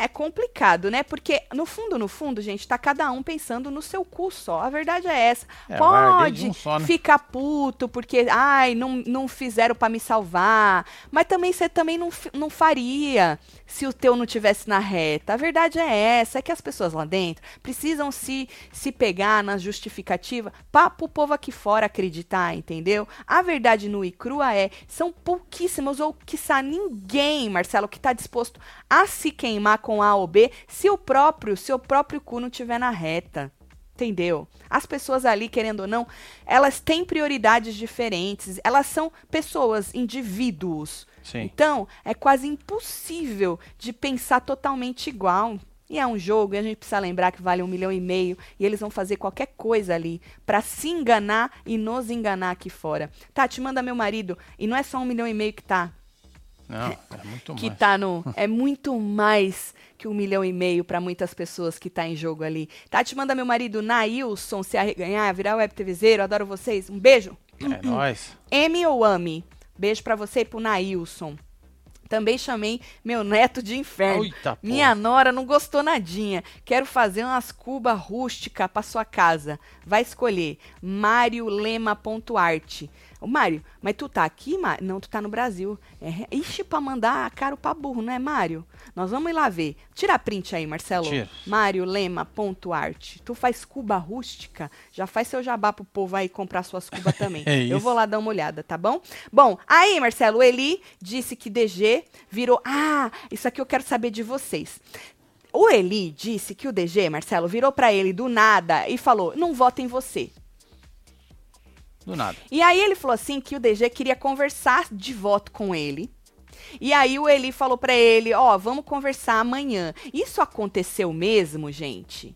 É complicado, né? Porque no fundo, no fundo, gente, tá cada um pensando no seu cu só. A verdade é essa. É, Pode um só, né? ficar puto porque, ai, não, não fizeram para me salvar. Mas também você também não, não faria se o teu não tivesse na reta. A verdade é essa, é que as pessoas lá dentro precisam se, se pegar na justificativa para o povo aqui fora acreditar, entendeu? A verdade nua e crua é, são pouquíssimos ou quiçá ninguém, Marcelo, que está disposto a se queimar com A ou B se o próprio, seu próprio cu não tiver na reta. Entendeu? As pessoas ali, querendo ou não, elas têm prioridades diferentes. Elas são pessoas, indivíduos. Sim. Então, é quase impossível de pensar totalmente igual. E é um jogo, e a gente precisa lembrar que vale um milhão e meio, e eles vão fazer qualquer coisa ali para se enganar e nos enganar aqui fora. Tati, manda meu marido, e não é só um milhão e meio que tá. Não, é muito que mais. tá no. É muito mais que um milhão e meio para muitas pessoas que tá em jogo ali. Tati, manda meu marido Nailson se arreganhar, virar web TVzeiro, adoro vocês. Um beijo. É nóis. M ou Ami? Beijo para você e pro Nailson. Também chamei meu neto de inferno. Minha nora não gostou nadinha. Quero fazer umas cubas rústicas para sua casa. Vai escolher mariolema.arte. Ô, Mário, mas tu tá aqui, Mário? Não, tu tá no Brasil. É, ixi, pra mandar caro pra burro, não é, Mário? Nós vamos ir lá ver. Tira a print aí, Marcelo. Tira. Mário Lema, ponto arte. Tu faz cuba rústica? Já faz seu jabá pro povo aí comprar suas cubas também. é Eu vou lá dar uma olhada, tá bom? Bom, aí, Marcelo, o Eli disse que DG virou... Ah, isso aqui eu quero saber de vocês. O Eli disse que o DG, Marcelo, virou para ele do nada e falou: não vota em você. Do nada. E aí ele falou assim que o DG queria conversar de voto com ele. E aí o Eli falou para ele, ó, oh, vamos conversar amanhã. Isso aconteceu mesmo, gente?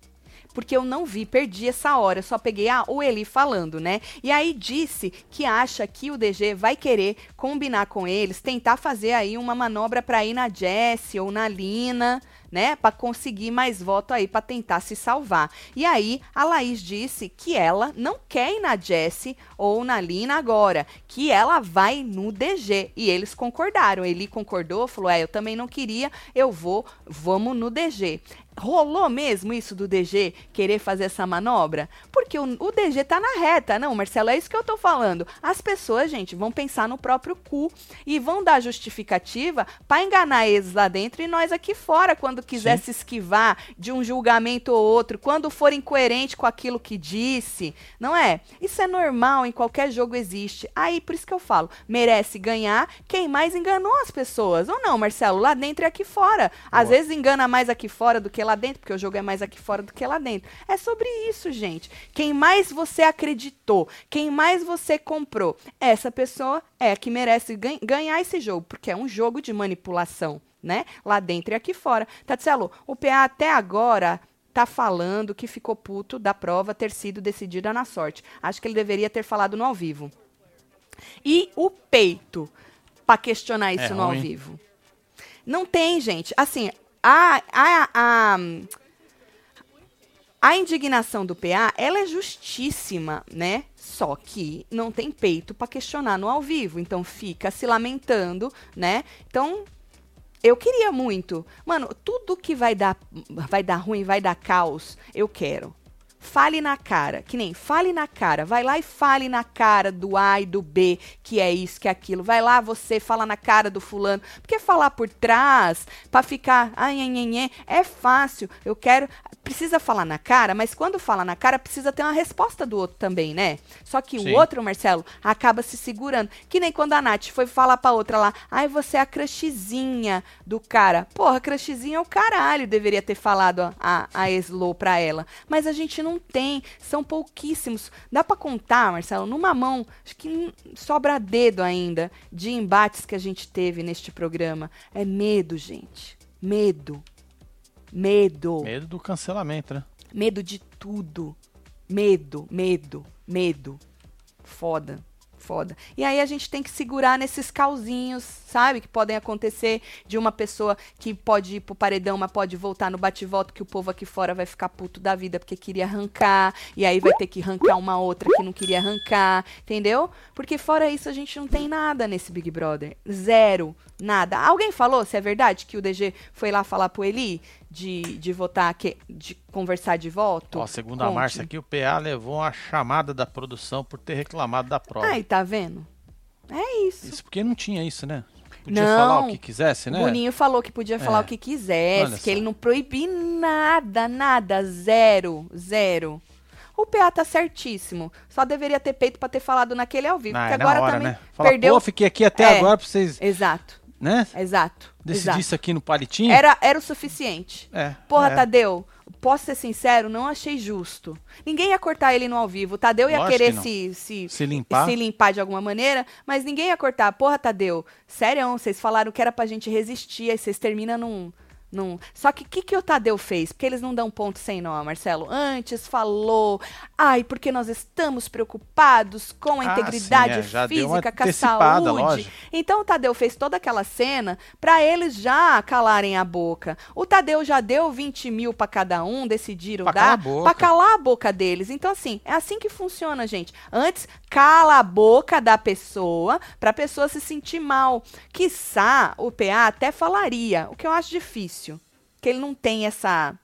Porque eu não vi, perdi essa hora, só peguei ah, o Eli falando, né? E aí disse que acha que o DG vai querer combinar com eles, tentar fazer aí uma manobra para ir na Jessie ou na Lina, né, para conseguir mais voto aí para tentar se salvar. E aí a Laís disse que ela não quer ir na Jessie ou na Lina agora, que ela vai no DG e eles concordaram. Ele concordou, falou: "É, eu também não queria, eu vou, vamos no DG". Rolou mesmo isso do DG querer fazer essa manobra? Porque o, o DG tá na reta. Não, Marcelo, é isso que eu tô falando. As pessoas, gente, vão pensar no próprio cu e vão dar justificativa para enganar eles lá dentro e nós aqui fora, quando quiser Sim. se esquivar de um julgamento ou outro, quando for incoerente com aquilo que disse, não é? Isso é normal, em qualquer jogo existe. Aí, por isso que eu falo, merece ganhar quem mais enganou as pessoas. Ou não, Marcelo, lá dentro e aqui fora. Às Boa. vezes engana mais aqui fora do que lá lá dentro, porque o jogo é mais aqui fora do que lá dentro. É sobre isso, gente. Quem mais você acreditou, quem mais você comprou, essa pessoa é a que merece ganhar esse jogo, porque é um jogo de manipulação, né? Lá dentro e aqui fora. Tatselo, o PA até agora tá falando que ficou puto da prova ter sido decidida na sorte. Acho que ele deveria ter falado no ao vivo. E o peito para questionar isso é no ruim. ao vivo. Não tem, gente. Assim, a, a, a, A indignação do PA, ela é justíssima, né? Só que não tem peito para questionar no ao vivo, então fica se lamentando, né? Então, eu queria muito. Mano, tudo que vai dar vai dar ruim, vai dar caos, eu quero. Fale na cara, que nem fale na cara, vai lá e fale na cara do A e do B, que é isso, que é aquilo. Vai lá você, fala na cara do fulano. Porque falar por trás, para ficar, ai, ai, ai, é fácil. Eu quero, precisa falar na cara, mas quando fala na cara, precisa ter uma resposta do outro também, né? Só que Sim. o outro, Marcelo, acaba se segurando. Que nem quando a Nath foi falar pra outra lá, ai, você é a crushzinha do cara. Porra, crushzinha é o caralho, deveria ter falado a, a, a Slow pra ela. Mas a gente não tem, são pouquíssimos. Dá para contar, Marcelo, numa mão, acho que sobra dedo ainda de embates que a gente teve neste programa. É medo, gente. Medo. Medo. Medo do cancelamento, né? Medo de tudo. Medo, medo, medo. Foda foda. E aí a gente tem que segurar nesses calzinhos, sabe? Que podem acontecer de uma pessoa que pode ir pro paredão, mas pode voltar no bate-volta, que o povo aqui fora vai ficar puto da vida porque queria arrancar, e aí vai ter que arrancar uma outra que não queria arrancar, entendeu? Porque fora isso a gente não tem nada nesse Big Brother. Zero. Nada. Alguém falou, se é verdade, que o DG foi lá falar pro Eli de, de votar, que, de conversar de voto? Ó, segundo Conte. a Márcia aqui, o PA levou uma chamada da produção por ter reclamado da prova. Aí, tá vendo? É isso. Isso porque não tinha isso, né? Podia não, falar o que quisesse, né? O Boninho falou que podia falar é. o que quisesse, que ele não proibia nada, nada, zero, zero. O PA tá certíssimo. Só deveria ter peito para ter falado naquele ao vivo. Ah, porque é agora hora, também né? Fala, perdeu. Pô, fiquei aqui até é, agora pra vocês. Exato né? Exato. Decidir isso aqui no palitinho? Era, era o suficiente. É. Porra, é. Tadeu, posso ser sincero, não achei justo. Ninguém ia cortar ele no ao vivo. Tadeu ia Lógico querer que se, se, se, limpar. se limpar de alguma maneira, mas ninguém ia cortar. Porra, Tadeu, sério, vocês falaram que era pra gente resistir, aí vocês terminam num não... Só que o que, que o Tadeu fez? Porque eles não dão ponto sem nó, Marcelo. Antes falou, ai, porque nós estamos preocupados com a ah, integridade sim, é. física, com a saúde. Lógico. Então o Tadeu fez toda aquela cena para eles já calarem a boca. O Tadeu já deu 20 mil para cada um, decidiram pra dar para calar a boca deles. Então, assim, é assim que funciona, gente. Antes, cala a boca da pessoa para a pessoa se sentir mal. Quiçá o PA até falaria, o que eu acho difícil. Que ele não tem essa.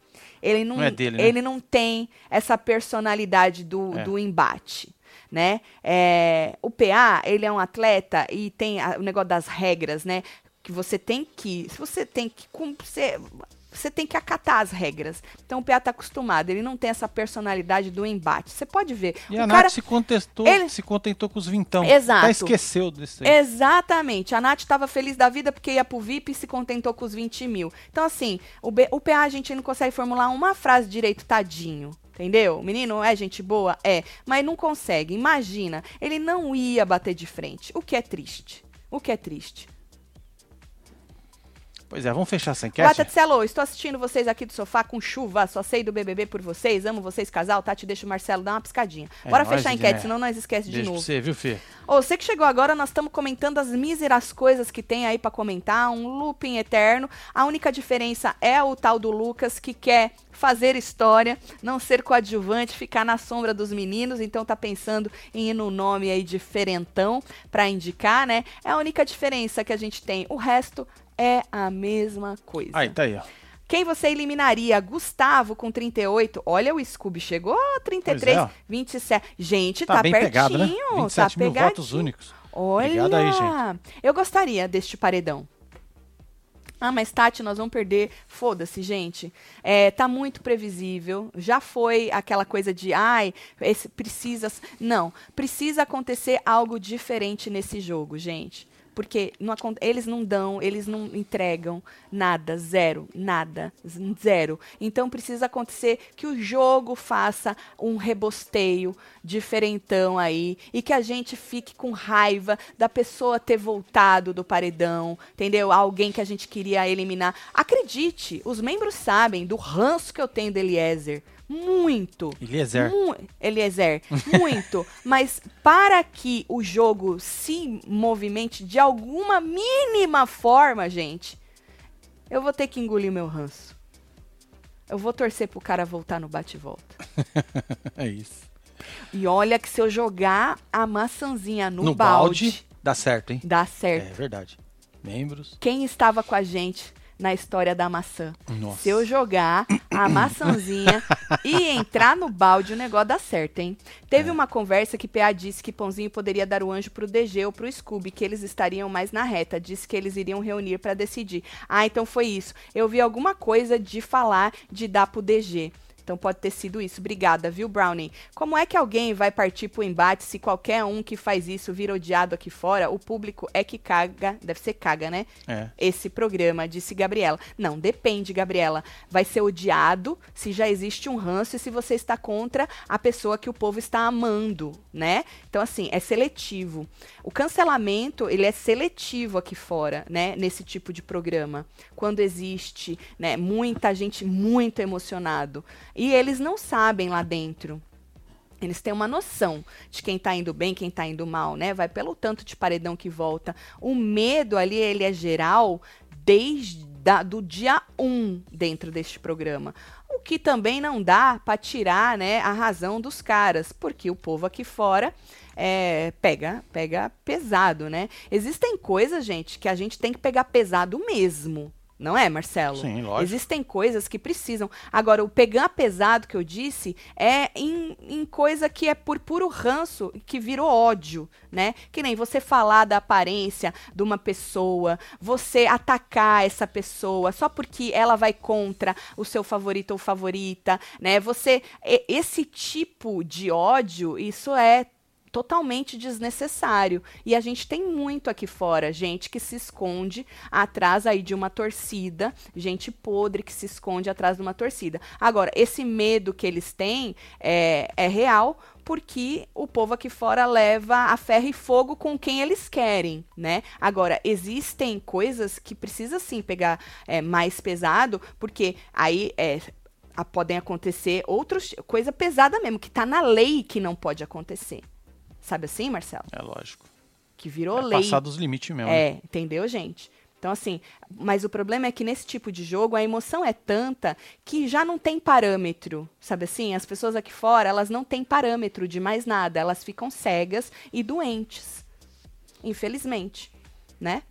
Ele não, não é dele, né? ele não tem essa personalidade do, é. do embate. Né? É, o PA, ele é um atleta e tem a, o negócio das regras, né? Que você tem que. Se você tem que. Você, você tem que acatar as regras. Então o PA está acostumado, ele não tem essa personalidade do embate. Você pode ver. E o a cara, Nath se contestou, ele... se contentou com os vintão. Exato. Até esqueceu desse aí. Exatamente. A Nath estava feliz da vida porque ia pro VIP e se contentou com os 20 mil. Então, assim, o, B, o PA a gente não consegue formular uma frase direito, tadinho. Entendeu? O menino é gente boa? É. Mas não consegue. Imagina, ele não ia bater de frente. O que é triste. O que é triste. Pois é, vamos fechar essa enquete? Bata Cello, estou assistindo vocês aqui do sofá com chuva, só sei do BBB por vocês, amo vocês casal, Tati, deixa o Marcelo dar uma piscadinha. É, Bora fechar a enquete, senão nós esquece de novo. você, viu, Fê? Ô, você que chegou agora, nós estamos comentando as míseras coisas que tem aí para comentar, um looping eterno. A única diferença é o tal do Lucas que quer fazer história, não ser coadjuvante, ficar na sombra dos meninos, então tá pensando em ir no nome aí diferentão para indicar, né? É a única diferença que a gente tem. O resto é a mesma coisa. Aí, tá aí, ó. Quem você eliminaria? Gustavo com 38. Olha, o Scooby chegou 33, é, 27. Gente, tá, tá bem pertinho. Pegado, né? 27 tá mil pegadinho. votos únicos. Olha, aí, gente. eu gostaria deste paredão. Ah, mas Tati, nós vamos perder. Foda-se, gente. É, tá muito previsível. Já foi aquela coisa de, ai, esse precisa. Não, precisa acontecer algo diferente nesse jogo, gente porque não, eles não dão, eles não entregam nada, zero, nada, zero. Então precisa acontecer que o jogo faça um rebosteio diferentão aí e que a gente fique com raiva da pessoa ter voltado do paredão, entendeu? Alguém que a gente queria eliminar. Acredite, os membros sabem do ranço que eu tenho do Eliezer muito. Eliezer. Mu Eliezer, muito. Mas para que o jogo se movimente de alguma mínima forma, gente, eu vou ter que engolir meu ranço. Eu vou torcer pro cara voltar no bate-volta. é isso. E olha que se eu jogar a maçãzinha no, no balde, balde, dá certo, hein? Dá certo. É verdade. Membros. Quem estava com a gente na história da maçã. Nossa. Se eu jogar a maçãzinha e entrar no balde, o negócio dá certo, hein? Teve é. uma conversa que PA disse que Pãozinho poderia dar o anjo pro DG ou pro Scooby, que eles estariam mais na reta. Disse que eles iriam reunir para decidir. Ah, então foi isso. Eu vi alguma coisa de falar de dar pro DG. Então pode ter sido isso. Obrigada, viu, Brownie? Como é que alguém vai partir pro embate se qualquer um que faz isso vira odiado aqui fora? O público é que caga, deve ser caga, né? É. Esse programa, disse Gabriela. Não, depende, Gabriela. Vai ser odiado se já existe um ranço e se você está contra a pessoa que o povo está amando, né? Então, assim, é seletivo. O cancelamento, ele é seletivo aqui fora, né? Nesse tipo de programa. Quando existe, né, muita gente muito emocionado. E eles não sabem lá dentro. Eles têm uma noção de quem está indo bem, quem está indo mal, né? Vai pelo tanto de paredão que volta. O medo ali, ele é geral desde da, do dia 1 um dentro deste programa. O que também não dá para tirar né, a razão dos caras, porque o povo aqui fora é, pega, pega pesado, né? Existem coisas, gente, que a gente tem que pegar pesado mesmo. Não é, Marcelo? Sim, lógico. Existem coisas que precisam. Agora, o pegar pesado que eu disse é em, em, coisa que é por puro ranço, que virou ódio, né? Que nem você falar da aparência de uma pessoa, você atacar essa pessoa só porque ela vai contra o seu favorito ou favorita, né? Você. Esse tipo de ódio, isso é totalmente desnecessário. E a gente tem muito aqui fora, gente que se esconde atrás aí de uma torcida, gente podre que se esconde atrás de uma torcida. Agora, esse medo que eles têm é, é real, porque o povo aqui fora leva a ferro e fogo com quem eles querem, né? Agora, existem coisas que precisa sim pegar é, mais pesado, porque aí é, podem acontecer outras coisa pesada mesmo, que está na lei que não pode acontecer. Sabe assim, Marcelo? É lógico. Que virou é lei. Passar dos limites mesmo. É, né? entendeu, gente? Então, assim, mas o problema é que nesse tipo de jogo a emoção é tanta que já não tem parâmetro, sabe assim? As pessoas aqui fora, elas não têm parâmetro de mais nada, elas ficam cegas e doentes. Infelizmente, né?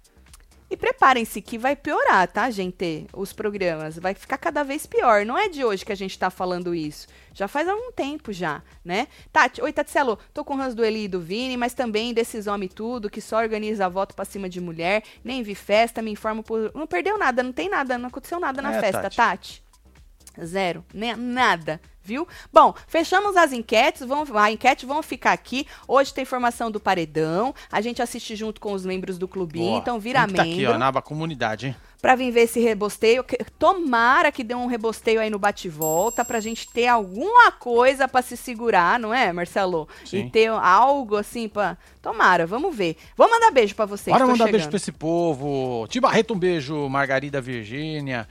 E preparem-se que vai piorar, tá, gente? Os programas. Vai ficar cada vez pior. Não é de hoje que a gente tá falando isso. Já faz algum tempo já, né? Tati, oi, Tatselo. Tô com o Hans do Eli e do Vini, mas também desses homens tudo, que só organiza voto pra cima de mulher. Nem vi festa, me informo por... Não perdeu nada, não tem nada, não aconteceu nada na é, festa, Tati. Tati. Zero. Nem, nada viu? Bom, fechamos as enquetes, vamos, a enquete vão ficar aqui. Hoje tem formação do Paredão, a gente assiste junto com os membros do clubinho, Boa. então vira membro. Tá aqui, ó, na aba comunidade, hein? Pra vir ver esse rebosteio. Tomara que dê um rebosteio aí no bate-volta pra gente ter alguma coisa para se segurar, não é, Marcelo? Sim. E ter algo assim pra. Tomara, vamos ver. Vou mandar beijo para vocês. Bora mandar chegando. beijo pra esse povo. Tibarreto, um beijo. Margarida Virgínia.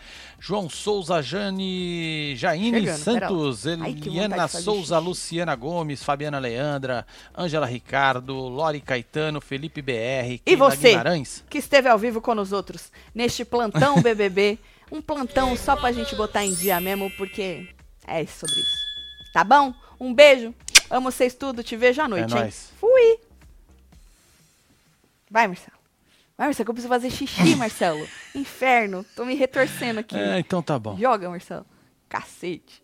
João Souza, Jane, Jaine Chegando, Santos, Eliana Souza, Luciana Gomes, Fabiana Leandra, Ângela Ricardo, Lori Caetano, Felipe BR, e você Guimarães. que esteve ao vivo com os outros neste plantão BBB, um plantão só pra gente botar em dia mesmo, porque é sobre isso. Tá bom? Um beijo. Amo vocês tudo. Te vejo à noite, é? Fui. Vai, Marcelo. Marcelo, que eu preciso fazer xixi, Marcelo. Inferno. Tô me retorcendo aqui. É, então tá bom. Joga, Marcelo. Cacete.